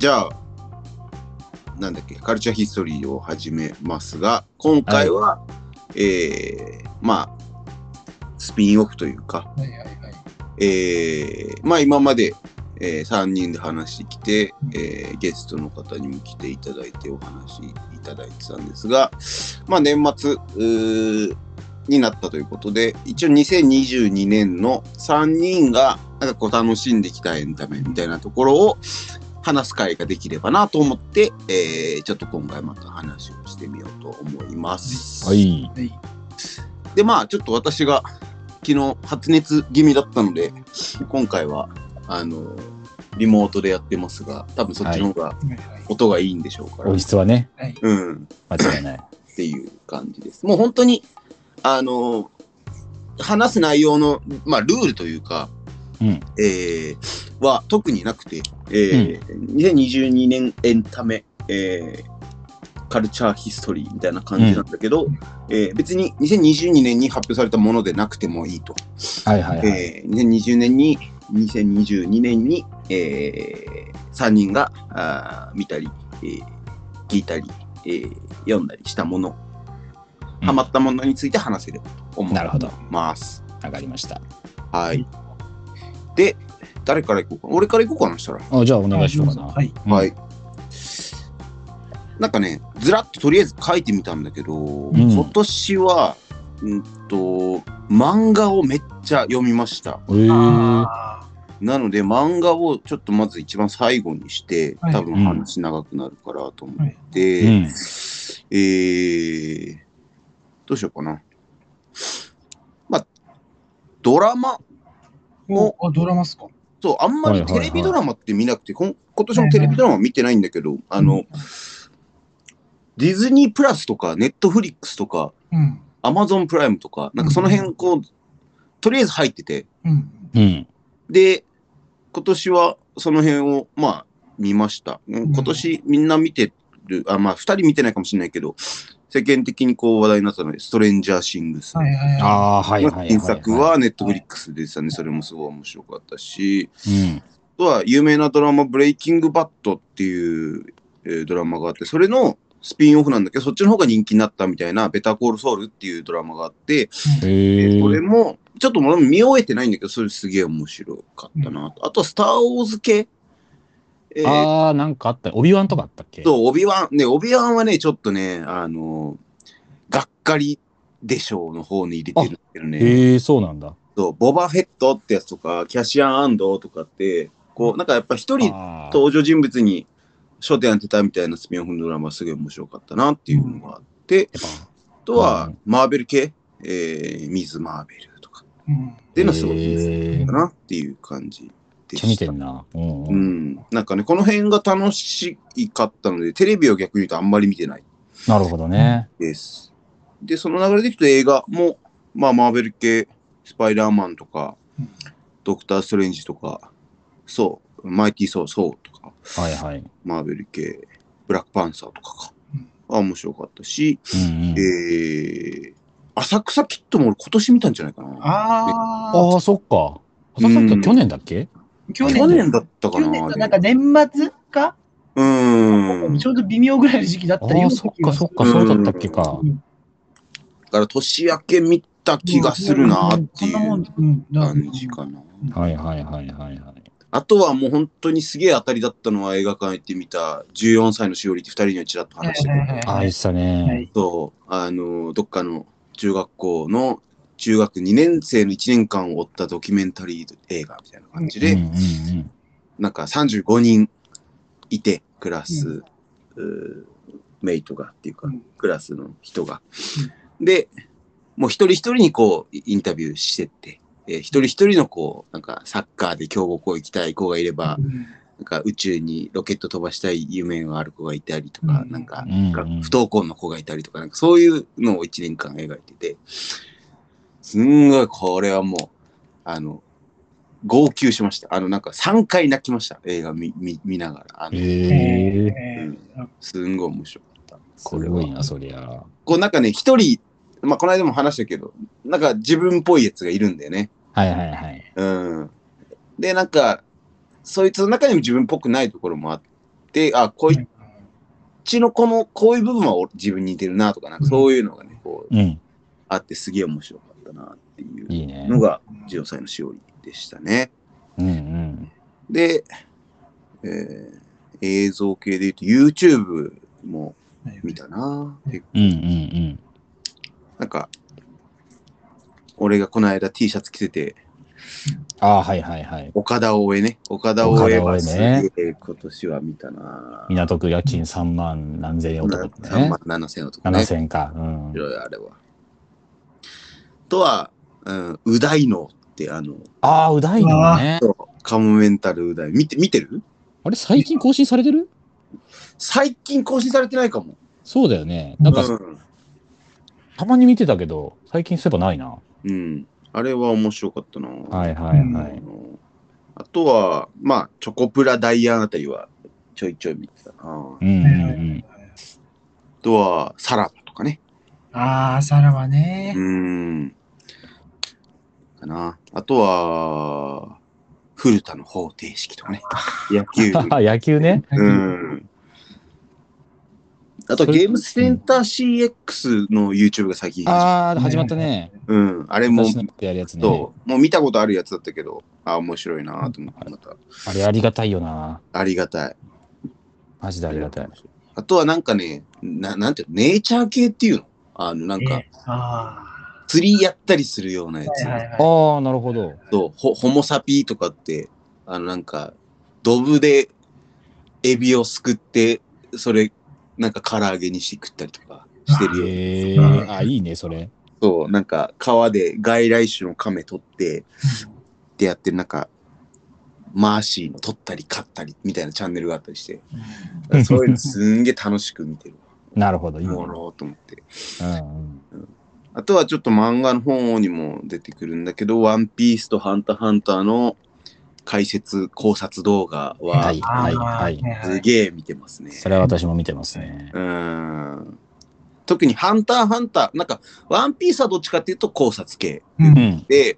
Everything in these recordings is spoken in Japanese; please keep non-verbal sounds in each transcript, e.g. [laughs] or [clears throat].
じゃあ、なんだっけ、カルチャーヒストリーを始めますが、今回は、えーまあ、スピンオフというか、はいはいはい。えーまあ今まで、え3人で話してきて、えーゲストの方にも来ていただいてお話いただいてたんですが、まあ年末になったということで、一応2022年の3人がなんかこう楽しんできたエンタメみたいなところを話す会ができればなと思って、えーちょっと今回また話をしてみようと思います。はい。はい。で、まあ、ちょっと私が昨日発熱気味だったので、今回は、あの、リモートでやってますが、多分そっちの方が。音がいいんでしょうから、音質はね、はい。うん、間違いない。っていう感じです。もう本当に、あの、話す内容の、まあ、ルールというか、うん。えーは特になくて、えー2022年エンタメ、えーカルチャーヒストリーみたいな感じなんだけど、うんえー別に2022年に発表されたものでなくてもいいと。はいはいはい。えー2020年に、2022年に、え3人があー見たり、えー聞いたり、えー読んだりしたもの、うんハマったものについて話せればと思いなるほど。ます。わかりました。はい。で、誰から行こうか。俺から行こうかな、したら。あじゃあお願いしようかな。はい。うんはい。なんかね、ずらっととりあえず書いてみたんだけど、ん今年は、うんと、漫画をめっちゃ読みました。えー、あなので、漫画をちょっとまず一番最後にして、はい多分話長くなるからと思っうて、ん。えー、どうしようかな。まあ、ドラマーおあ、ドラマっすか？そう、あんまりテレビドラマって見なくて、今年もテレビドラマ見てないんだけど、あの、ディズニープラスとか、ネットフリックスとか、うん。アマゾンプライムとか、なんかその辺、こう、とりあえず入ってて。で、今年はその辺を、まあ、見ました。うんん今年みんな見てる、あ、まあ、二人見てないかもしれないけど、世間的にこう話題になったので、ストレンジャーシングス。はいはいはああー、はいはいはい、はい。原作はネットフリックスでしたね。それもすごい面白かったし、うん。あとは有名なドラマ、ブレイキングバットっていう、えードラマがあって、それのスピンオフなんだけど、そっちの方が人気になったみたいな、ベターコールソウルっていうドラマがあって、へえこれも、ちょっと俺も見終えてないんだけど、それすげえ面白かったなと。あとは、スター・ウォーズ系。えーああ、なんかあった。オビワンとかあったっけ？そう、オビワン、ね、オビワンはね、ちょっとね、あのがっかりでしょうの方に入れてるんだけどね。へえそうなんだ。そう、ボバフェットってやつとか、キャシアン・アンドとかって、こう、なんかやっぱ一人登場人物に焦点当てたみたいなスピンオフのドラマすごい面白かったなっていうのがあって、あとはうんマーベル系、えー、ミズ・マーベルとかい。うん。っていうのはすごいへーかなっていう感じってた。んな。うんううん。ん、なんかね、この辺が楽しかったので、テレビを逆に言うとあんまり見てないなるほどね。です。で、その流れでいくと映画も、まあ、マーベル系、スパイダーマンとかうん、ドクター・ストレンジとか、そう、マイティー・ソー、ソーとか、はいはい。マーベル系、ブラックパンサーとかかうん。あ面白かったし、うんうん。えー、浅草キッドも俺今年見たんじゃないかな。ああ。ああ、そっか。浅草って去年だっけ？去去年だったか去な。年のなんか年末か？うーん。ちょうど微妙ぐらいの時期だったああ、そっかそっか、そうだったっけか。うんだから年明け見た気がするなっていう感じかな。はいはいはいはいはい。あとはもう本当にすげえ当たりだったのは映画館行ってみた14歳のしおりって2人にはちらっと話してたはいはいはいああ、言ってたはね。い。そう、あの、どっかの中学校の中学2年生の1年間を追ったドキュメンタリー映画みたいな感じで。なんか35人いて、クラス、メイトがっていうか、うん。クラスの人が。で、もう一人一人にこう、インタビューしてって、えー一人一人のこう、なんかサッカーで強豪校行きたい子がいれば、うん。なんか宇宙にロケット飛ばしたい夢がある子がいたりとか、うん。なんか不登校の子がいたりとか、なんかそういうのを1年間描いてて、すんごいこれはもう、あの、号泣しました。あの、なんか3回泣きました。映画見見見ながら。あのへえ。えーすんごい面白かった。これは。すごいな、そりゃ。こうなんかね、一人、まあこの間も話したけど、なんか自分っぽいやつがいるんだよね。はいはいはい。うん。で、なんか、そいつの中にも自分っぽくないところもあって、あ、こいちのこの、こういう部分は俺自分に似てるなとか、なんかそういうのがね、こう、うん。あってすげえ面白かったなっていういいね。のが、ジオサイのしおりでしたね。うんうん。で、えー映像系で言うと YouTube も見たな。結構うんうんうん。なんか、俺がこの間 T シャツ着てて、ああ、はいはいはい。岡田大江ね。岡田大江はね今年は見たな。港区家賃3万何千円男って3ね万。7千のとこね。7000か。うんい。ろいろあれは。とは、うん、う大のってあの、ああ、うだいのね。カモメンタルう大。見て、見てる？あれ、最近更新されてる？最近更新されてないかも。そうだよね。なんか、うんたまに見てたけど、最近そういえばないな。うん。あれは面白かったな。はいはいあはい。のあとは、まあ、チョコプラダイアンあたりはちょいちょい見てたな。あうんうんうん。とは、サラバとかね。ああ、さらばねう。ん。かな。あとは、古田の方程式とかね。野球。[laughs] 野球ね。うん。あと、ゲームセンター CX の YouTube が最近始まっああ、始まったね。た。うん。あれも、やるやつね。もう見たことあるやつだったけど、あ、面白いなと思って、また、あれありがたいよな。ありがたい。マジでありがたい。あとはなんかね、ななんていうの、ネイチャー系っていうの？あの、なんか釣りやったりするようなやあ。つ。はいはいはい。ああ、なるほど。そうホ、ホモサピーとかって、あの、なんか、ドブでエビをすくって、それ、なんか唐揚げにして食ったりとかしてるよ。へえうんあ、いいね、それ。そう、なんか川で外来種の亀取って、ってやってる、なんか、マーシーの取ったり買ったりみたいなチャンネルがあったりして、うんそういうのすんげえ楽しく見てる [laughs] なるほど、いいわ。ね。もろうと思って。うんうん。あとはちょっと漫画の方にも出てくるんだけど、ワンピースとハンターハンターの解説、考察動画ははい、はい、はい。すげえ見てますね。それは私も見てますね。うん。特にハンターハンター、なんか、ワンピースはどっちかっていうと考察系う。うんん。で、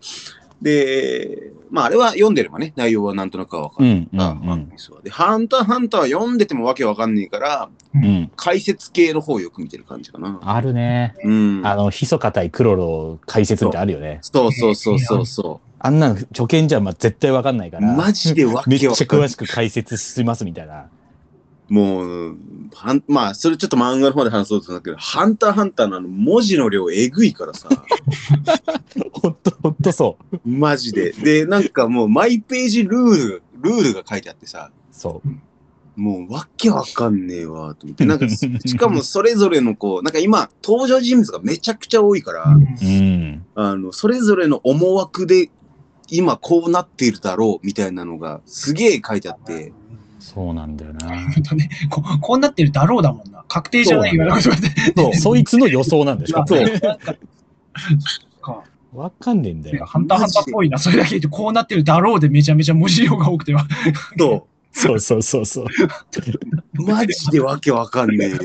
で、まああれは読んでればね、内容はなんとなくはわかる。うん、うん、あうん。で、ハンターハンターは読んでてもわけわかんねえから、うん。解説系の方をよく見てる感じかな。あるね。うん。あの、ひそかたいクロロ解説ってあるよね。そうそうそうそうそあんなの初見じゃまあ絶対わかんないかう。ら。マジでわめっちゃけわかんない詳。しく解説しますみたいな。もう、はんまあ、それちょっと漫画の方で話そうとだけど、ハンターハンターのあの文字の量えぐいからさ、[laughs] ほんと、ほんとそマジで。で、なんかもうマイページルール、ルールが書いてあってさ、う。そう。もうわけわかんねえわ、と思って。なんか、しかもそれぞれのこう、なんか今、登場人物がめちゃくちゃ多いから、うん。あの、それぞれの思惑で、今こうなっているだろう、みたいなのがすげえ書いてあって、そうなんだよな。本当ね、ここうなってるだろうだもんな。確定じゃないようなことで。そうそいつの予想なんでしょ。そうなんかかわかんねえんだよ。ハンターハンターっぽいな。それだけ言って、こうなってるだろうでめちゃめちゃ文字量が多くては。そそうそうそうそう。う、マジでわけわかんねえ。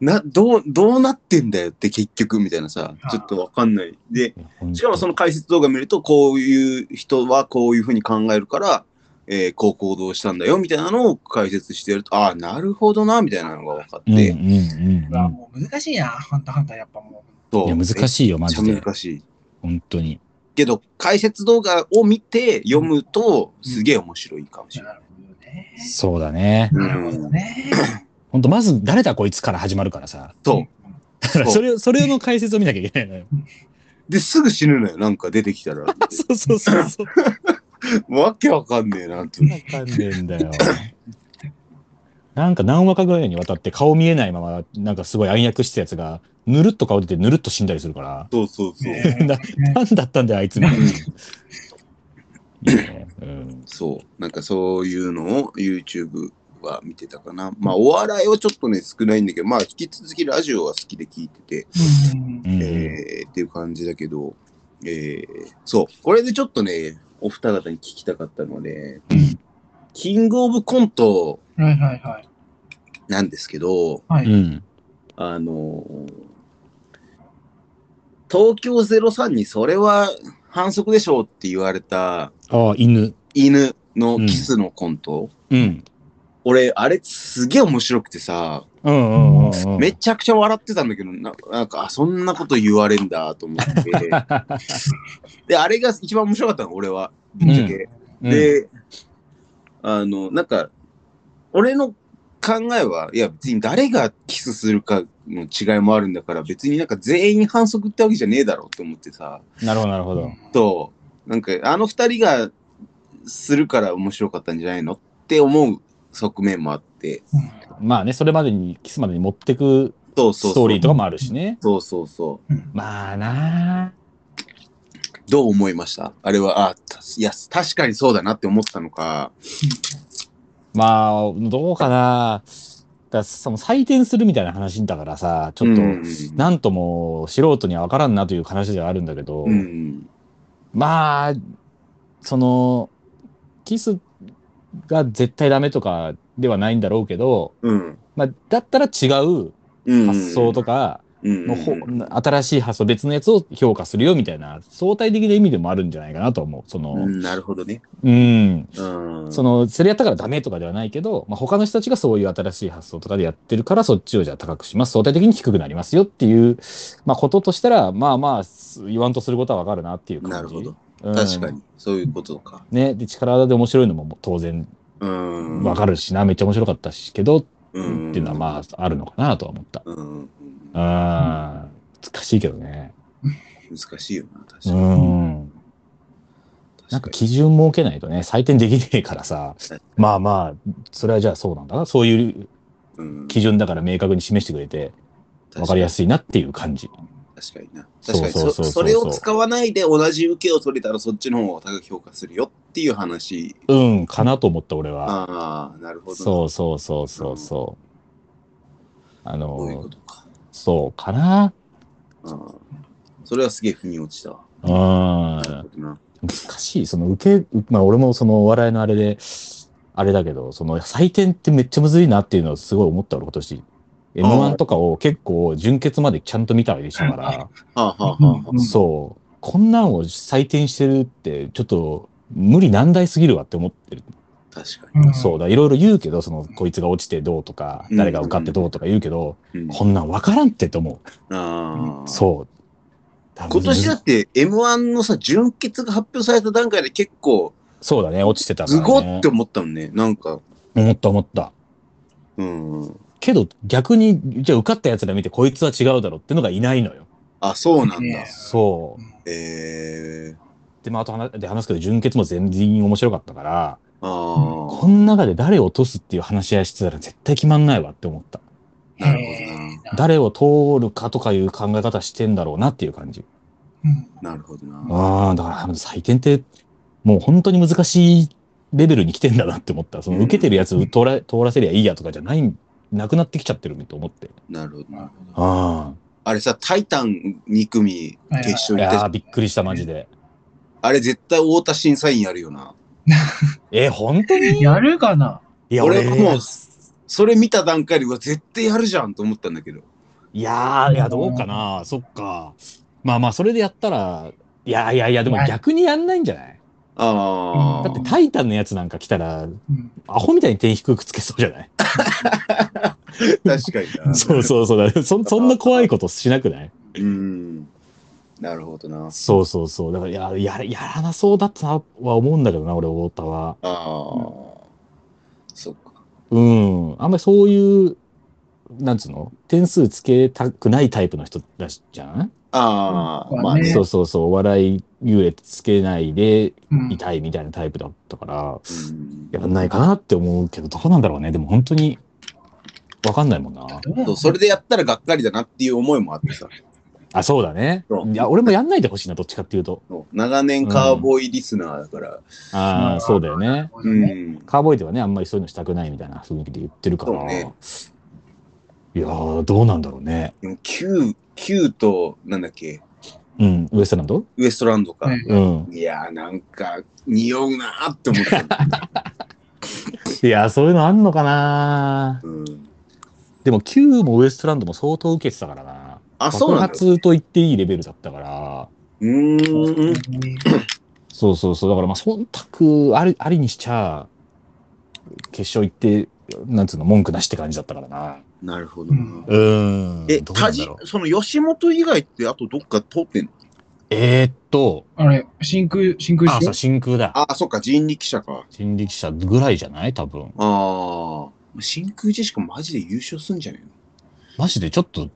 な、どう、どうなってんだよって結局みたいなさ、ちょっとわかんない。で、しかもその解説動画見ると、こういう人はこういうふうに考えるから、えーこう行動したんだよみたいなのを解説してやると、ああ、なるほどな、みたいなのが分かって、うんうんうんうわもう難しいな、ハンターハンターやっぱもそういや、難しいよ、マジで。難しい。本当に。けど、解説動画を見て読むと、すげえ面白いかもしう。れない。そうだね。ほどね。本当まず、誰だこいつから始まるからさ。そう。だからそれ、それの解説を見なきゃいけないのよ。で、すぐ死ぬのよ、なんか出てきたら。[laughs] そうそうそうそう。[laughs] わけわかんねえなって。わかんねえんだよ。なんか何話かぐらいにわたって顔見えないまま、なんかすごい暗躍したやつが、ぬるっと顔出てぬるっと死んだりするから、そうそうそう。ね [laughs] ななんだったんだよ、あいつみたいな。いいね。うん。そう。なんかそういうのを YouTube は見てたかな。まあ、お笑いはちょっとね、少ないんだけど、まあ、引き続きラジオは好きで聞いてて、うんうんえーっていう感じだけど、えーそう。これでちょっとね、お二方に聞きたかったので、うんキングオブコントはいはいはい。なんですけど。あのー東京03にそれは反則でしょうって言われたああ、犬。犬のキスのコント、うん。俺、あれすげえ面白くてさ、うんうんうんうん。めちゃくちゃ笑ってたんだけど、ななんか、あ、そんなこと言われんだと思って。[laughs] で、あれが一番面白かったの、俺は。ぶっちゃけ。うん、で、あの、なんか、俺の考えは、いや、別に誰がキスするかの違いもあるんだから、別になんか全員反則ってわけじゃねえだろうって思ってさ、なるほど、なるほど。と、なんか、あの二人がするから面白かったんじゃないのって思う側面もあって、まあね、それまでに、キスまでに持ってく。ストーリーとかもあるしね。そうそうそう。まあなどう思いました？あれは、あ、たいや、確かにそうだなって思ったのか。まあ、どうかな。だその採点するみたいな話だからさ、ちょっと、うんなんとも素人には分からんなという話ではあるんだけど、うん。まあ、その、キスが絶対ダメとかではないんだろうけど、うん。まあ、だったら違ううん。発想とかうん、のほ、新しい発想、別のやつを評価するよみたいな、相対的な意味でもあるんじゃないかなと思う。その、うん、なるほどね。うん。うん。その、それやったからダメとかではないけど、まあ、他の人たちがそういう新しい発想とかでやってるから、そっちをじゃあ高くします。相対的に低くなりますよっていう、まあ、こととしたら、まあまあ、言わんとすることはわかるなっていう感じ。なるほど。うん確かに。そういうことか。ね、で、力技で面白いのも当然うん。わかるしな、めっちゃ面白かったし、けど、うん。っていうのはまあ、あるのかなとは思った。うん。うん。難しいけどね。難しいよな、確かうに。ん。なんか基準設けないとね、採点できねえからさ、まあまあ、それはじゃあそうなんだな。そういううん基準だから明確に示してくれて、わかりやすいなっていう感じ。確かにな。確かにそうそれを使わないで同じ受けを取れたらそっちの方を高く評価するよっていう話。うん、かなと思った、俺は。ああ、なるほど。そうそうそうそうそう。あそういうこの、とか。そうかな。あーそれはすげえ腑に落ちたわ。うん。なるほどな。難しい。その受け、まあ俺もそのお笑いのあれで、あれだけど、その採点ってめっちゃむずいなっていうのをすごい思った俺今年。M1 とかを結構純潔までちゃんと見たりしたから、[laughs] そう。こんなんを採点してるって、ちょっと無理難題すぎるわって思ってる。あ、確かに。そうだ、いろいろ言うけど、その、こいつが落ちてどうとか、うん誰が受かってどうとか言うけど、うんこんなん分からんってと思ああう。そう。今年だって M1 のさ、準決が発表された段階で結構、そうだね、落ちてたから、すね。ごって思ったもんね。なんか、思った思った。うん。けど逆に、じゃあ受かったやつら見てこいつは違うだろうってのがいないのよ。あ、そうなんだね。そう。ええで、まあ、あと話で話すけど、純潔も全然面白かったから、ああこの中で誰を落とすっていう話し合いしてたら絶対決まんないわって思った。なるほどな。誰を通るかとかいう考え方してんだろうなっていう感じ。うんなるほどな。ああ、だから採点って、もう本当に難しいレベルに来てんだなって思った。その受けてるやつを通ら通らせりゃいいやとかじゃない、なくなってきちゃってると思って。なるほどなるほど。ああれさ、タイタン2組決勝あ。い行ってやー、びっくりした、マジで。あれ絶対太田審査員やるよな。[laughs] え、本当に？やるかな？いや、俺もう、それ見た段階で、うわ、絶対やるじゃんと思ったんだけど。いやー、いや、どうかな？そっか。まあまあ、それでやったら、いやいやいや、でも逆にやんないんじゃない？ああ。だって、タイタンのやつなんか来たら、うんアホみたいに点低くつけそうじゃない？[laughs] 確かにな。[laughs] そうそうそうだ。そそんな怖いことしなくない？うん。なるほどな。そうそうそう。だから、や、ややらなそうだったなは思うんだけどな、俺、太田は。ああ。そっか。うん。あんまりそういう、なんつうの？点数つけたくないタイプの人だしじゃん、ああ、うんまあね。そうそうそう。お笑い優劣つけないでうんいたいみたいなタイプだったから、うんやらないかなって思うけど、どうなんだろうね。でも本当に、わかんないもんな。そうそれでやったらがっかりだなっていう思いもあってさ。あ、そうだねそう。いや、俺もやんないでほしいな、どっちかっていうと。そう長年カーボーイリスナーだから。ああ、そうだよね。うねん。カーボーイではね、あんまりそういうのしたくないみたいな雰囲気で言ってるから。そうねいやー、どうなんだろうね。でも Q、Q と、なんだっけ、うん、ウエストランド？ウエストランドか。はいうん。いやー、なんか、匂うなーって思った。[laughs] いやー、そういうのあんのかなうん、でも Q もウエストランドも相当受けてたからな。あ、そう爆なんだ。発と言っていいレベルだったから。うーん。そうそうそう。だからまあ、忖度ありありにしちゃ、決勝行ってなんつうの、文句なしって感じだったからな。なるほどな。うんうーん。え、どうなんだ田地ろう、その吉本以外ってあとどっか通ってんの？えーっと、あれ、真空、真空あ、そう、真空だ。あ、そっか、人力車か。人力車ぐらいじゃない？多分。ああ。真空ジェシカマジで優勝すんじゃねマジでちょっと、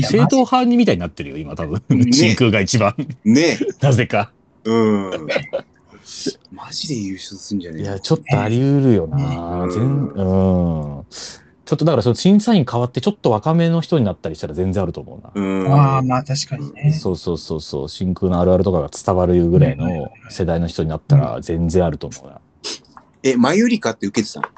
正統派にみたいになってるよ、今多分。ね真空が一番。ね [laughs] なぜか。え。うん。マジで優勝すんじゃねえいや、ちょっとあり得るよな。うん全うん。ちょっとだから、その審査員変わって、ちょっと若めの人になったりしたら全然あると思うな。うん。ああ、まあ確かにね。そうそうそうそう、真空のあるあるとかが伝わるぐらいの世代の人になったら全然あると思うな。え、マユリカって受けてたの？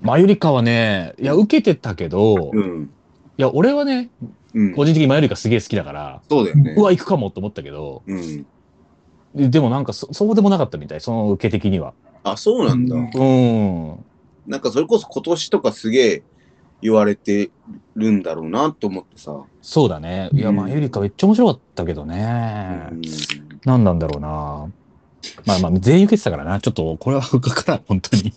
マユリカはね、いや、受けてたけど、いうん。や、俺はね、うん。個人的にマユリカすげえ好きだから、そうだよねう。わ、行くかもと思ったけど、うん。ででもなんかそ、そうでもなかったみたい、その受け的には。あ、そうなんだ。うんうん。なんかそれこそ今年とかすげえ言われてるんだろうなと思ってさ。そうだね。いや、うんマユリカめっちゃ面白かったけどうね。ん。何なんだろうな。まあまあ、全員受けてたからな。ちょっと、これは不可からん、本当に。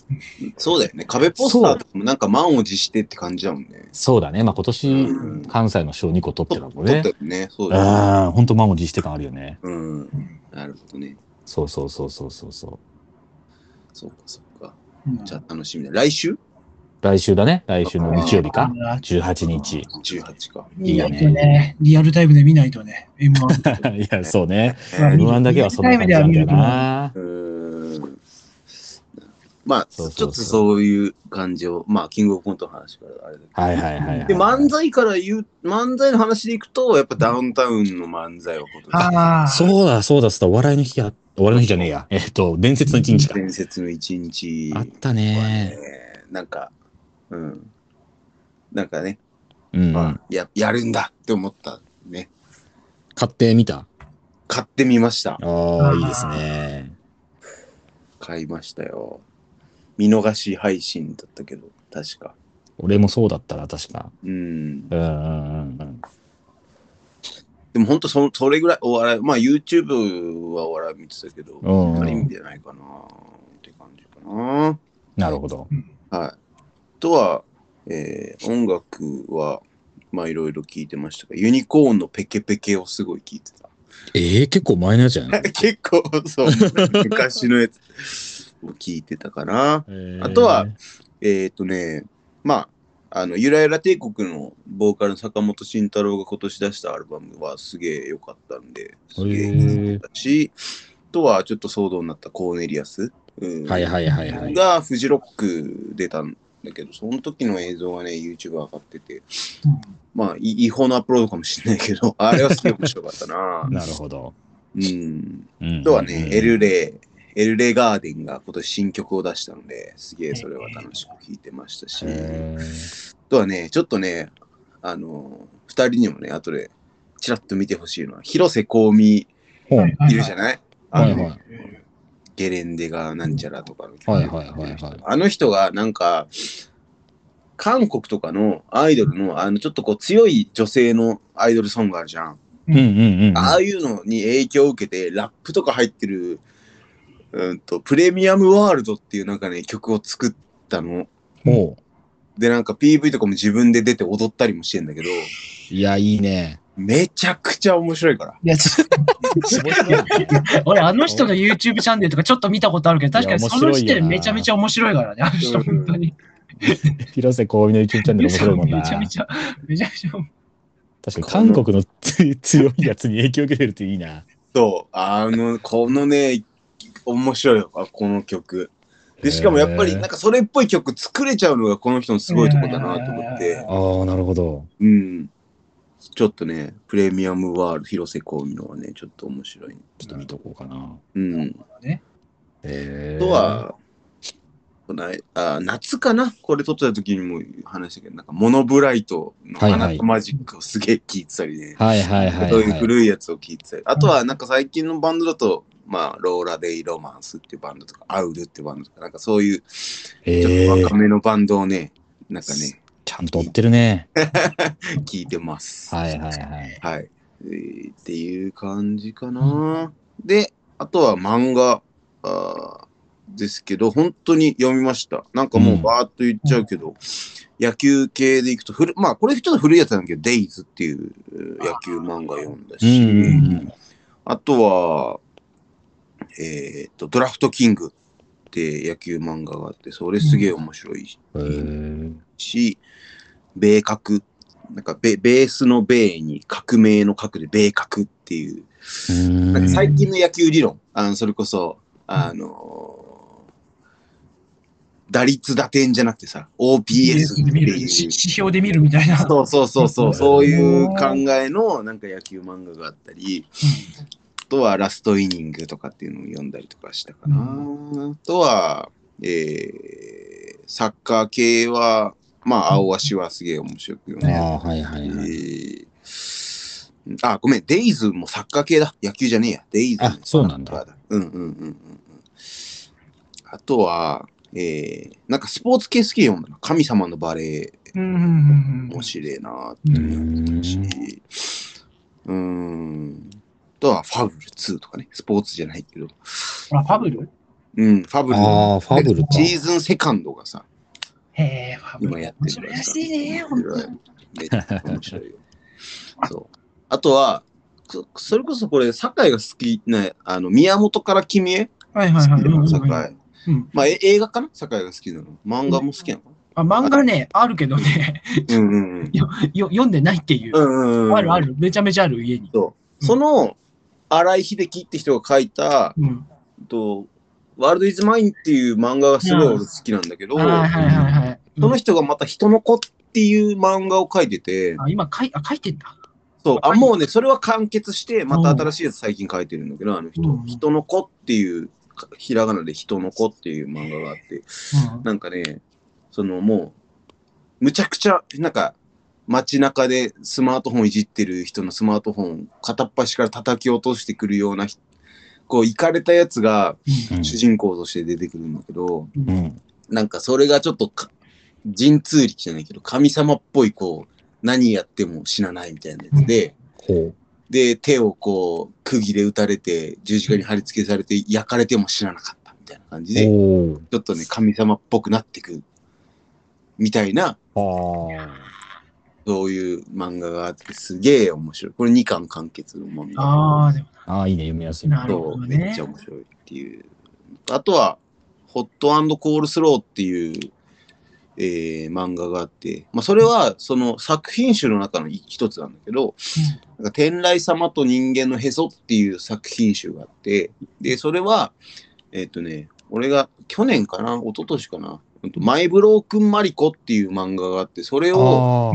そうだよね。壁ポスターとかもなんか満を持してって感じだもんね。そうだね。まあ今年、うん関西の賞2個取ってたもん撮ったね。よね。そうだよね。ああ、本当満を持して感あるよね。うん。なるほどね。そうそうそうそうそうそう。そうかそうか。うんじゃあ楽しみだ。来週？来週だね。来週の日曜日か。あ18日。?18 か。見ないとね、リアルタイムで見ないとね、M1。[laughs] いや、そうね。まあ M1 だけはそんな感じなんだよな。うーん。まあ、そうそうそうちょっとそういう感じを、まあ、キングオブコントの話からあれだけど。はいはいはいはい。で、漫才から言う、漫才の話でいくと、やっぱダウンタウンの漫才をああ、そうだ、そうだ、そうだ、お笑いの日や、お笑いの日じゃねえや。えっと、伝説の一日か。伝説の一日あったはね。なんか、うん。なんかね、うん。まあ、や、やるんだって思ったね。買ってみた？買ってみました。ああ、いいですね。買いましたよ。見逃し配信だったけど、確か。俺もそうだったら、確か。うん。うんうんうんうん。でも本当その、それぐらいお笑い、まあ YouTube はお笑い見てたけど、うんあんまり見てないかなって感じかな。なるほど。はい。あとは、えー音楽は、まあいろいろ聞いてましたが、ユニコーンのペケペケをすごい聞いてた。ええ結構前のやつじゃない [laughs] 結構、そう、昔のやつを聞いてたかな。あとは、えっ、とね、まあ、あの、ゆらゆら帝国のボーカルの坂本慎太郎が今年出したアルバムはすげえ良かったんで、すげえへえだし、あとはちょっと騒動になったコーネリアス、うんはいはいはいはい。がフジロック出たんだけど、その時の映像がね、YouTube 上がってて、まあ、い違法なアップロードかもしれないけど、[laughs] あれはすげえ面白かったな。なるほど。うん。うん。あとはね、エルレイ、エルレイガーデンが今年新曲を出したので、すげえそれは楽しく聴いてましたし、へあとはね、ちょっとね、あの、二人にもね、後でちらっと見てほしいのは、広瀬香美いるじゃない？あの、はいはいゲレンデがなんちゃらとかの曲はいはいはいはいあの人がなんか、韓国とかのアイドルの、あの、ちょっとこう強い女性のアイドルソングあるじゃん。うんうんうん。ああいうのに影響を受けて、ラップとか入ってる、うんと、プレミアムワールドっていうなんかね、曲を作ったの。ほで、なんか PV とかも自分で出て踊ったりもしてんだけど、う。いや、いいね。めちゃくちゃ面白いから。いや、ちょっと俺、あの人の YouTube チャンネルとかちょっと見たことあるけど、確かにその時点でめちゃめちゃ面白いからね、あの人、うん本当に。広瀬香美の YouTube チャンネル面白いもんな。めちゃめちゃ、めちゃめちゃ。確かに韓国のつ強いやつに影響を受けてるっていいな。そう、あの、このね、面白いよ、あこの曲。で、しかもやっぱり、なんかそれっぽい曲作れちゃうのがこの人のすごいとこだなと思って、ああ、なるほど。うん。ちょっとね、プレミアムワールド、広瀬香美のはね、ちょっと面白い。ちょっと見とこうかな。うん。ねえあとは、このあ夏かな？これ撮ってた時にも話したけど、なんかモノブライトのはいはい花とマジックをすげえ聴いてたりね。はいはいはい、そういうはい。古いやつを聴いてたり。あとはなんか最近のバンドだと、まあ、ローラ・デイ・ロマンスっていうバンドとか、アウルっていうバンドとか、なんかそういうちえーょっと若めのバンドをね、なんかね、ちゃんと追ってるね。[laughs] 聴いてます。はいはいはい。はい。えーっていう感じかな。で、あとは漫画あーですけど、本当に読みました。なんかもうバーっと言っちゃうけど、野球系でいくと、古まあこれちょっと古いやつなんだけど、デイズっていう野球漫画読んだし、うんうんあとは、えっ、と、ドラフトキングって野球漫画があって、それすげえ面白いうん。米革、なんかベベースの米に革命の革で米革っていう、うんなんか最近の野球理論、あのそれこそ、あの打率打点じゃなくてさ、OPS ってで見るいう。指標で見るみたいな。そうそうそうそう、[laughs] そういう考えのなんか野球漫画があったり、あとはラストイニングとかっていうのを読んだりとかしたかな。あとは、えー、サッカー系は、まあ、青足はすげえ面白く読んでああ、はいはいはい。えーあ、ごめん、デイズもサッカー系だ。野球じゃねえや。デイズ、あそうなんだうんうんうんうんうん。あとは、えー、なんかスポーツ系好き読んだな。神様のバレうんうんうんうんー、面白いなってうん思ったし、うーん。あとは、ファブル2とかね。スポーツじゃないけど。あ、ファブル？うん、ファブル。ああ、ファブルか。シーズンセカンドがさ、へえ。今やってるらしいね、本当に。めっちゃ面白いよ。そう。あとは、そそれこそこれ、酒井が好きな、あの、宮本から君へ？はいはいはい。酒井。うんまあ、え映画かな？酒井が好きなの。漫画も好きなのかあ漫画ね、あるけどね、なうんうんうん。[laughs] よ読んでないっていうう。んうんうん。あるあ。る、めちゃめちゃある、家に。そう。その、新井秀樹って人が書いた、うん。と、ワールドイズマインっていう漫画がすごい俺好きなんだけど、はいはいはいはい。その人がまた人の子っていう漫画を書いてて、あ今書いあ書いてんだ。そう、あ、もうね、それは完結して、また新しいやつ最近書いてるんだけど、あの人、うん人の子っていう、かひらがなで人の子っていう漫画があって、うんなんかね、そのもう、むちゃくちゃ、なんか、街中でスマートフォンいじってる人のスマートフォン片っ端から叩き落としてくるようなひ、こう、いかれたやつがうん主人公として出てくるんだけど、うんうん。なんかそれがちょっとか、神通力じゃないけど、神様っぽい、こう、何やっても死なないみたいなやつで、ほで、手をこう、釘で打たれて、十字架に貼り付けされて、焼かれても死ななかったみたいな感じう。で。ちょっとね、神様っぽくなってく、みたいな、ああ。そういう漫画があって、すげえ面白い。これ2巻完結の漫画。ああ、でも、ああ、いいね、読みやすい。なるほどね。めっちゃ面白いっていう。あとは、ホットコールスローっていう、えー漫画があって、まあ、それはその作品集の中の一つなんだけど、なんか天来様と人間のへそっていう作品集があって、で、それは、えっ、とね、俺が去年かな、一昨年かな、うんとマイブロークンマリコっていう漫画があって、それを、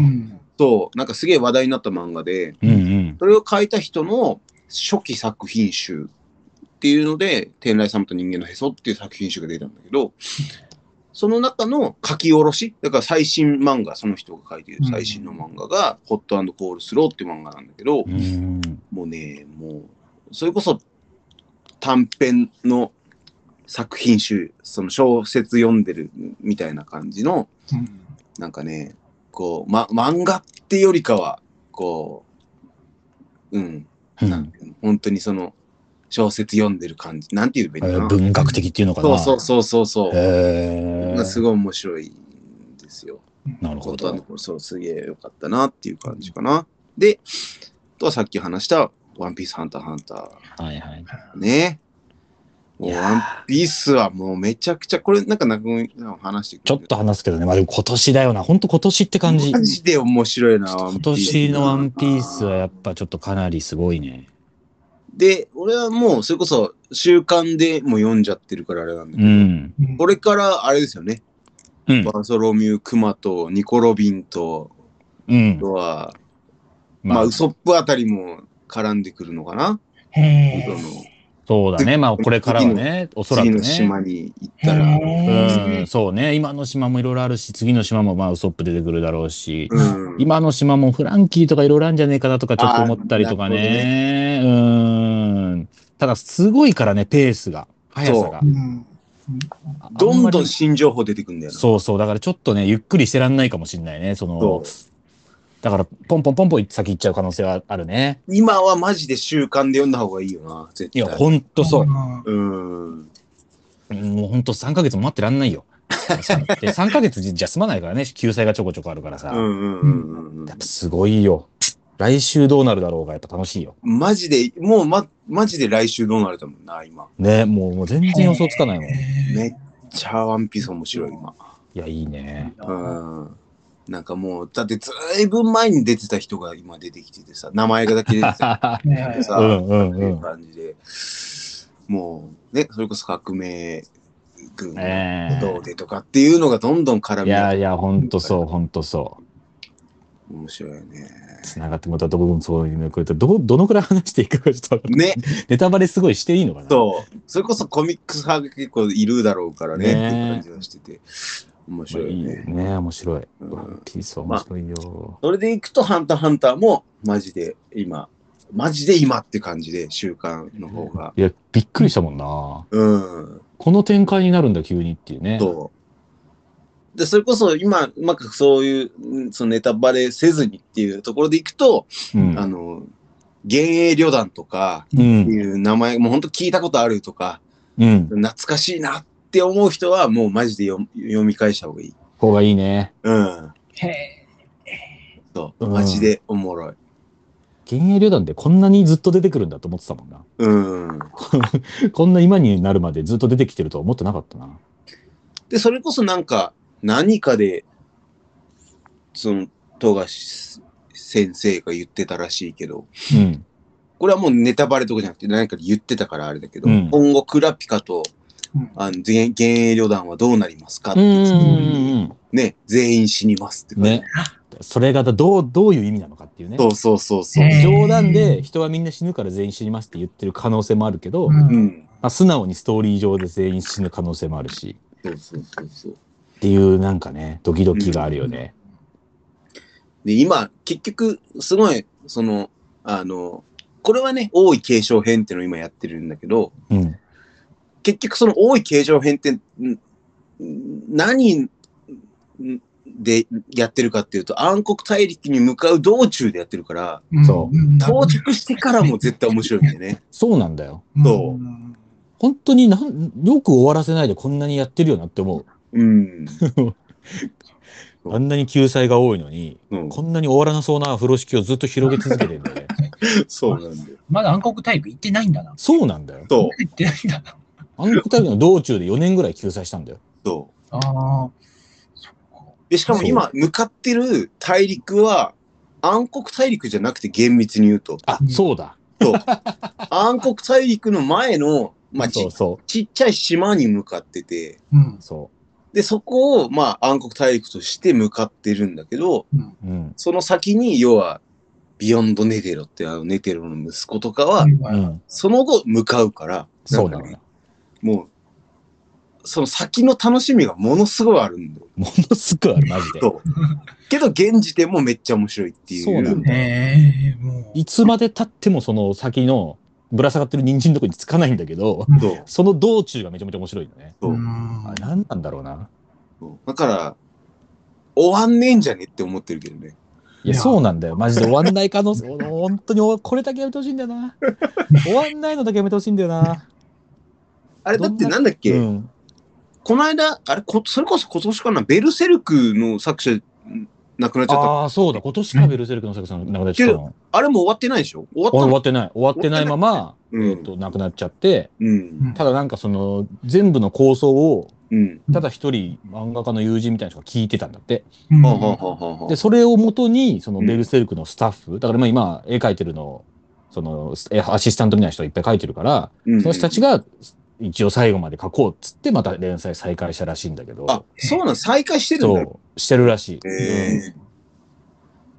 そう、なんかすげえ話題になった漫画で、うんうん。それを書いた人の初期作品集っていうので、天来様と人間のへそっていう作品集が出たんだけど、その中の書き下ろし、だから最新漫画、その人が書いている最新の漫画が、ホットコールスローっていう漫画なんだけど、もうね、もう、それこそ短編の作品集、その小説読んでるみたいな感じの、うんなんかね、こう、ま、漫画ってよりかは、こう、うん、なん本当にその小説読んでる感じ、なんて言えばいいえーのかな。文学的っていうのかな。そうそうそうそうそう。へえ。すごい面白いんですよ。なるほど。そうすげえよかったなっていう感じかな。で、あとはさっき話したワンピースハンターハンタはいはい。ーね。ワンピースはもうめちゃくちゃ、これなんか中村さん話してく？ちょっと話すけどね。まあでも今年だよな。本当今年って感じ。マジで面白いな、ワン今ピース年のワンピースはやっぱちょっとかなりすごいね。で、俺はもうそれこそ習慣でもう読んじゃってるからあれなんだけど、うん。うんこれからあれですよね。うん。バーソロミュー・クマとニコ・ロビンと、うんあと。は、まあ、まあウ、ソップあたりも絡んでくるのかな？へえ。そうだね。まあこれからはね、おそらく次のね。島に行ったら、うん、そうね。今の島もいろいろあるし、次の島もまあウソップ出てくるだろうし、うん、今の島もフランキーとかいろいろあるんじゃねえかなとかちょっと思ったりとかあーなるね。うん。ただすごいからね、ペースが。速さがう。んどんどんあ新情報出てくんだよな。まりそうそう。だからちょっとね、ゆっくりしてらんないかもしれないね。そその、だからポンポンポンポン先行っちゃう可能性はあるね。う今はマジで習慣で読んだ方がいいよな、絶いや、対。ほんとそう。うん。もうほんと3ヶ月も待ってらんないよ。で3 [laughs] ヶ月じゃ済まないからね、救済がちょこちょこあるからさ。うんうんうんうんやっぱすごいよ。来週どうなるだろうがやっぱ楽しいよ。マジで、もうま、マジで来週どうなると思うな、今。ね、もうもう全然予想つかないもん。いめっちゃワンピース面白い、今。や、いいね。うん。なんかもう、だってずいぶん前に出てた人が今出てきててさ、名前がだけ出てたねさ、[laughs] うんうんうんっていう感じで、もう、ね、それこそ革命軍えどうでとかっていうのがどんどん絡えみ合いやいや、ほんとそう、ほんとそう。面白いよね。つながってもらった部分そういうのこれどどどのくらい話していくかちょっとね、ネタバレすごいしていいのかな。そう。それこそコミックス派が結構いるだろうからね、ねっていう感じがしてて、面まあ白いよいいよね。ね面白い。うんワンピースは面白いよ。それでいくと、ハンターハンターも、マジで今、マジで今って感じで、週刊の方が。いや、びっくりしたもんな。うん。この展開になるんだ、急にっていうね。そう。で、それこそ今、うまくそういう、うんそのネタバレせずにっていうところでいくと、うん。あの、幻影旅団とか。いう名前、もう本当聞いたことあるとか、うん。懐かしいなって思う人は、もうマジで読読み返した方がいい。方がいいね。うん。へえ。そう。うんマジでおもろい。幻影旅団ってこんなにずっと出てくるんだと思ってたもんな。うん。[laughs] こんな今になるまでずっと出てきてるとは思ってなかったな。で、それこそなんか、何かで、その、富樫先生が言ってたらしいけど、うん。これはもうネタバレとかじゃなくて何かで言ってたからあれだけど、うん今後クラピカとうんあの幻幻影旅団はどうなりますかってね、全員死にますってね。それがどう、どういう意味なのかっていうね。そうそうそうそう。冗談で人はみんな死ぬから全員死にますって言ってる可能性もあるけど、まうん。あ、素直にストーリー上で全員死ぬ可能性もあるし、そうそうそうそう。っていうなんかね、ドキドキがあるよね。で、今、結局、すごい、その、あの、これはね、王位継承編っていうのを今やってるんだけど、うん。結局その王位継承編って、ん何でやってるかっていうと、暗黒大陸に向かう道中でやってるから、そううん到着してからも絶対面白いんだよね。そうなんだよ。そうん本当になんよく終わらせないでこんなにやってるよなって思うん。う。[laughs] あんなに救済が多いのに、うん、こんなに終わらなそうな風呂敷をずっと広げ続けてるんだよね。[laughs] そうなんだよ。まだ暗黒大陸行ってないんだな。そうなんだよ。そう、行ってないんだな。[laughs] 暗黒大陸の道中で4年ぐらい救済したんだよ。そう。ああ。で、しかも今、向かってる大陸は、暗黒大陸じゃなくて厳密に言うと、あう、んそうだ。暗黒大陸の前の、まあ、ちそうそちっちゃい島に向かってて、うんう。。そで、そこを、まあ、暗黒大陸として向かってるんだけど、う。うん。その先に、要は、ビヨンドネテロってあのネテロの息子とかは、うん。その後向かうから、そうんなのよ。もう、その先の楽しみがものすごいあるんだよ。ものすごいある、マジで。そう。けど、現時点もめっちゃ面白いっていう。そうなんだへえ、もう。いつまで経ってもその先のぶら下がってる人参のとこにつかないんだけど、その道中がめちゃめちゃ面白いよね。そう何なんだろうな。だから、終わんねえんじゃねって思ってるけどね。いや、そうなんだよ。マジで終わんない可能性、[laughs] 本当におこれだけやめてほしいんだよな。終わんないのだけやめてほしいんだよな。あれだってなんだっけ、うん。この間、あれこ、それこそ今年かな、ベルセルクの作者、ん亡くなっちゃった。あああ、そうだ。今年かベルセルクの作者の亡くなっちゃったの。れも終わってないでしょ？終わったの？終わってない。終わってないまま、うんえっと、亡くなっちゃって、うん。ただなんかその、全部の構想を、うん。ただ一人漫画家の友人みたいな人が聞いてたんだって。うんで、それをもとに、そのうんベルセルクのスタッフ、だからまあ今、絵描いてるのを、その、えアシスタントみたいな人がいっぱい描いてるから、うんその人たちが一応最後まで描こうっつって、また連載再開したらしいんだけど、あ、そうなの再開してるんだ。そう、してるらしい。へうん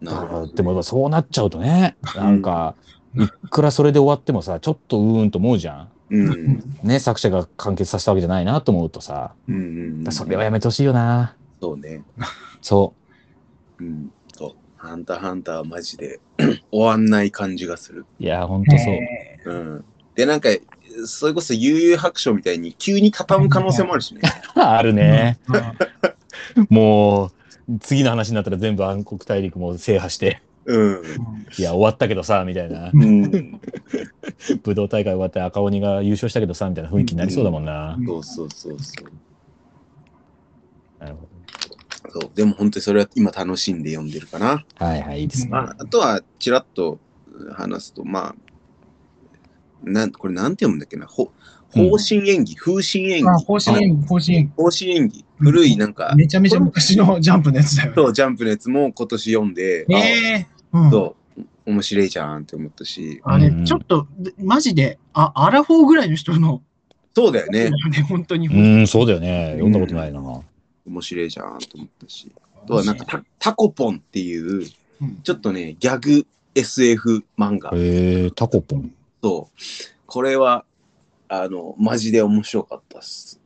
だからなるほど。でもそうなっちゃうとね、なんか、いくらそれで終わってもさ、ちょっとうーんと思うじゃん。うん。ね、作者が完結させたわけじゃないなと思うとさ、うんうん。それはやめてほしいよな。そうね。そうん。そう。ハンターハンターはマジで [clears throat] 終わんない感じがする。う。いや、ほんとそう。へうん。で、なんか、それこそ悠々白書みたいに急に畳む可能性もあるしね。[laughs] あるえね。うんもう、次の話になったら全部暗黒大陸も制覇して、うん。うんいや、終わったけどさ、みたいな。うん。武道大会終わって赤鬼が優勝したけどさ、みたいな雰囲気になりそうだもんな。そうそうそうそう。なるほそうでも本当にそれは今楽しんで読んでるかな。ど。はいはい、いいですね。まあ、あとはちらっと話すと、まあ、なんこれなんて読むんだっけな、ほ方針演技、風神演あ、技、方針演技、方針演方針演技、古いなんか。技。、めちゃめちゃ昔のジャンプのやつだよね。そう、ジャンプのやつも今年読んで、ええうん。あそう、面白いじゃんって思ったし、あれちょっと、マジで、あ、アラフォーぐらいの人の、そうだよね、[laughs] 本当に。うん、そうだよね。読んだことないな。面白いじゃんと思ったし、あとはなんかタタコポンっていう、うん。ちょっとね、ギャグ SF 漫画。へえ、タコポン。そう。これは、あの、マジで面白かったっす。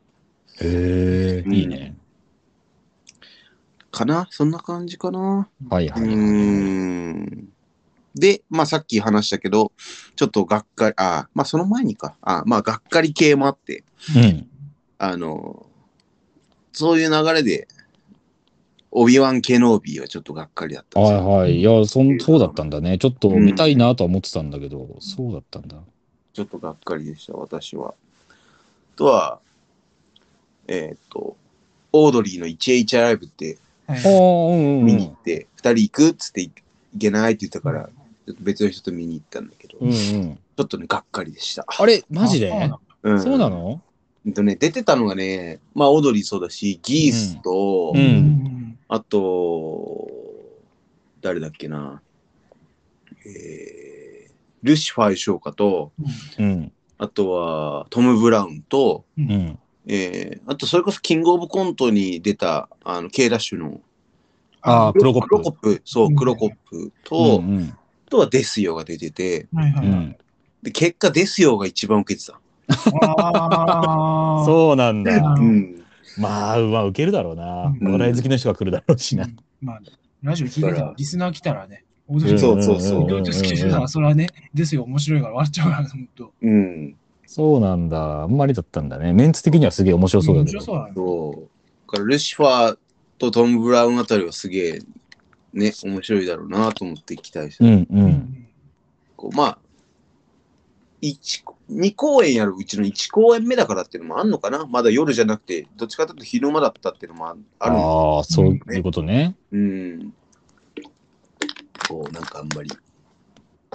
へえ、いいね。かな？そんな感じかな？はいはい。うーん。で、まあさっき話したけど、ちょっとがっかり、あまあその前にか。あまあがっかり系もあって、うん。あの、そういう流れで、オビワン・ケノービーはちょっとがっかりだった。はいはい。いや、そんそうだったんだね。ちょっと見たいなとは思ってたんだけど、そうだったんだ。ちょっとがっかりでした、私は。あとは、えっ、と、オードリーの 1H ライブってはい見に行っ。て、二、人行くっつって行けないって言ったから、ちょっと別の人と見に行ったんだけど、うんちうん。ょっとね、がっかりでした。あれ、マジで？そうなの？うんとね、出てたのがね、まあ、オードリーそうだし、ギースと、うんうんあと、誰だっけな、えー、ルシファー翔歌と、うん。あとはトム・ブラウンと、ううんん。えー、あとそれこそキングオブコントに出た、あの、K ダッシュの、ああ、黒コップ。クロコップ、そうう、んクロコップと、うんうんあとはデスヨが出てて、はいはい。で、結果デスヨが一番受けてた。ああ。そうなんだ。ううん。まあ、まあ、受けるだろうな。うんお笑い好きの人が来るだろうしな。まあ、ラジオ聞いてたら、リスナー来たらね、オードうんリーそうそうそううん好きなら、それはね、ですよ、面白いから笑っちゃうから、ほんと。うん。そうなんだ。あんまりだったんだね。メンツ的にはすげえ面白そうだ面けど。白そうだね。そう。だからルシファーとトム・ブラウンあたりはすげえ、ね、面白いだろうなと思って期待してる。うんうん。こうまあ、一2公演やるうちの1公演目だからっていうのもあるのかな？まだ夜じゃなくて、どっちかというと昼間だったっていうのもああるのああ、そういうことね。うん。そう、なんかあんまり。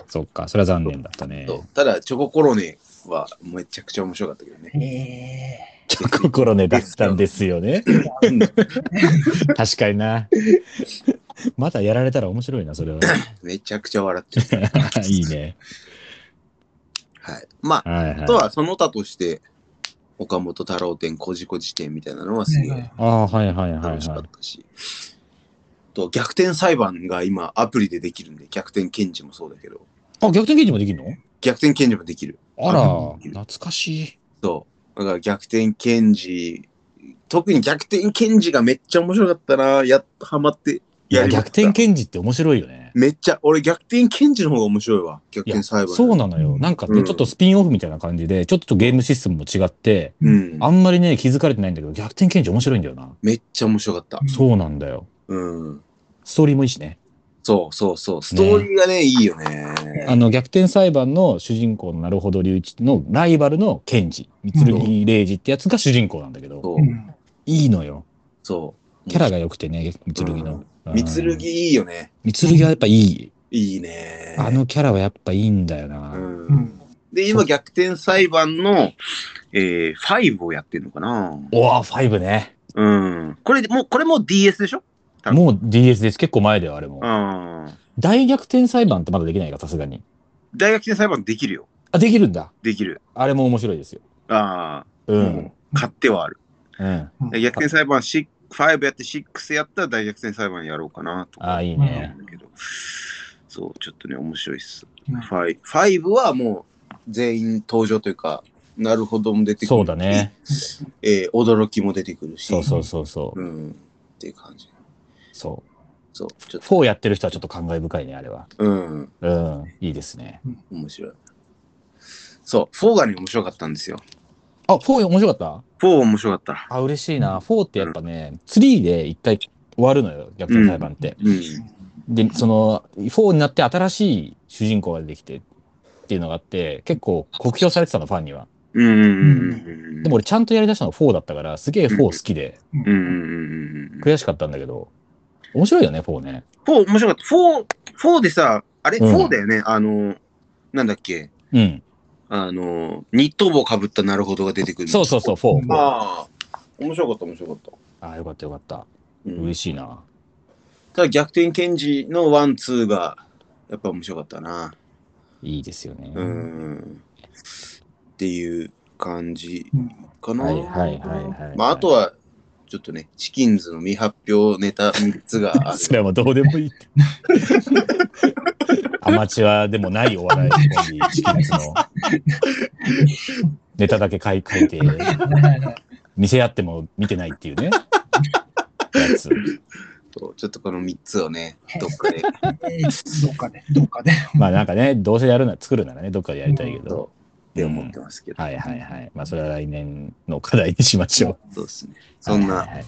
そっか、それは残念だったね。ただ、チョココロネはめちゃくちゃ面白かったけどね。えちょっと心ねだったんですよね。うん確かにな。まだやられたら面白いな、それは。[coughs] めちゃくちゃ笑っちゃった。[laughs] いいね。はい。まあ、はいはい。あとはその他として、岡本太郎展、こじこじ展みたいなのはすげえああ、はいはいはい楽しかはい。ったし。と逆転裁判が今アプリでできるんで、逆転検事もそうだけど、あ、逆転検事もできるの？逆転検事もできる。あらう、ん懐かしい。そう。だから逆転検事、特に逆転検事がめっちゃ面白かったな。やっとハマっていや、やりました逆転検事って面白いよね。めっちゃ、俺逆転検事の方が面白いわ。逆転裁判。そうなのよ。なんかね、うんちょっとスピンオフみたいな感じで、ちょっとゲームシステムも違って、うん。あんまりね、気づかれてないんだけど、逆転検事面白いんだよな。めっちゃ面白かった。そうなんだよ。うん。ストーリーもいいしね。そうそうそう。ストーリーがね、いいよね。あの、逆転裁判の主人公のなるほど隆一のライバルの検事、三剣礼二ってやつが主人公なんだけど、う。んいいのよ。そう。キャラが良くてね、三剣の。うん三剣いいよね。三剣はやっぱいい。いいね。あのキャラはやっぱいいんだよう。な。うんんで、今逆転裁判の、えー、5をやってるのかなおわ、5ね。うん。これ、もう、これも DS でしょ？もう DS です。結構前だよ、あれも。うん。大逆転裁判ってまだできないか、さすがに。大逆転裁判できるよ。あ、できるんだ。できる。あれも面白いですよ。ああ、うん。買ってはある。うん。逆転裁判6 5やって6やったら大逆転裁判やろうかなとか。あ、いい思ね。うんだけど。そう、ちょっとね、面白いっす。うん5、5はもう全員登場というか、なるほども出てくるし。そうだね。えー驚きも出てくるし。そうそうそうそう。うん。っていう感じ。そう。そう、ちょっと。4やってる人はちょっと感慨深いね、あれは。うん。うん。いいですね。面白い。そう、4がね、面白かったんですよ。あ、4面白かった？4面白かった。あ、嬉しいな。4ってやっぱね、3で一回終わるのよ、逆転裁判って。うん。で、その、4になって新しい主人公が出てきて、っていうのがあって、結構酷評されてたの、ファンには。うん。でも俺ちゃんとやりだしたのは4だったから、すげえ4好きで。悔しかったんだけど、面白いよね、4ね。4面白かった。4、4でさ、あれ、うん ?4 だよね。あの、なんだっけ？うん。あの、ニット帽かぶった成歩堂が出てくる。そうそうそう、4。ああ、面白かった、面白かった。ああ、よかったよかった。うん嬉しいな。ただ逆転検事のワン、ツーが、やっぱ面白かったな。いいですよね。うん。っていう感じかな。はいはいはいはい。まあ、あとは、ちょっとね、チキンズの未発表ネタ3つがある。[laughs] それはもうどうでもいいって。ア [laughs] マチュアでもないお笑いコンビ、チキンズの [laughs] ネタだけ書い書いて、見せ合っても見てないっていうね。やつ。そうちょっとこの3つをね、どっかで。え [laughs] ーどっかで、どっかで。まあなんかね、どうせやるなら作るならね、どっかでやりたいけど。って思ってますけど。はいはいはい。まあそれは来年の課題にしましょう。[laughs] そうですね。そんな、はいはいはい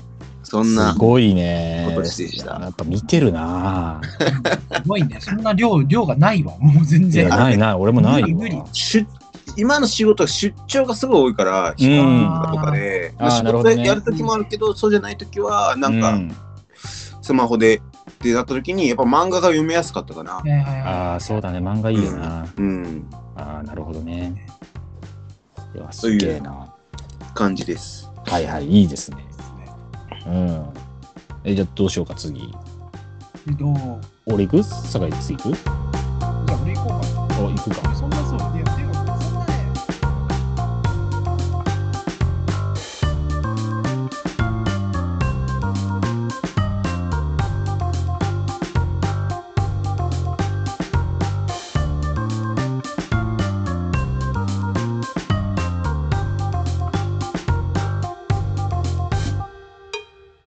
そんなす、ごいね。今年でしたやっぱ見てるなすごいね。そんな量、量がないわ。もう全然。ないない。俺もないわ。無理無理出今の仕事は出張がすごい多いから、うん飛行機とかで、まあ仕事でやるときもあるけど、そうじゃないときは、なんか、うんスマホでってなったときに、やっぱ漫画が読みやすかったかな。ああ、そうだね。漫画いいよな。うん、ああ、なるほどね。いや、すげえな。感じです。はいはい、いいですね。うん。え、じゃあどうしようか、次。けど、俺行く？酒井次行く？じゃあ俺行こうかお、行くか。な。そんなそう。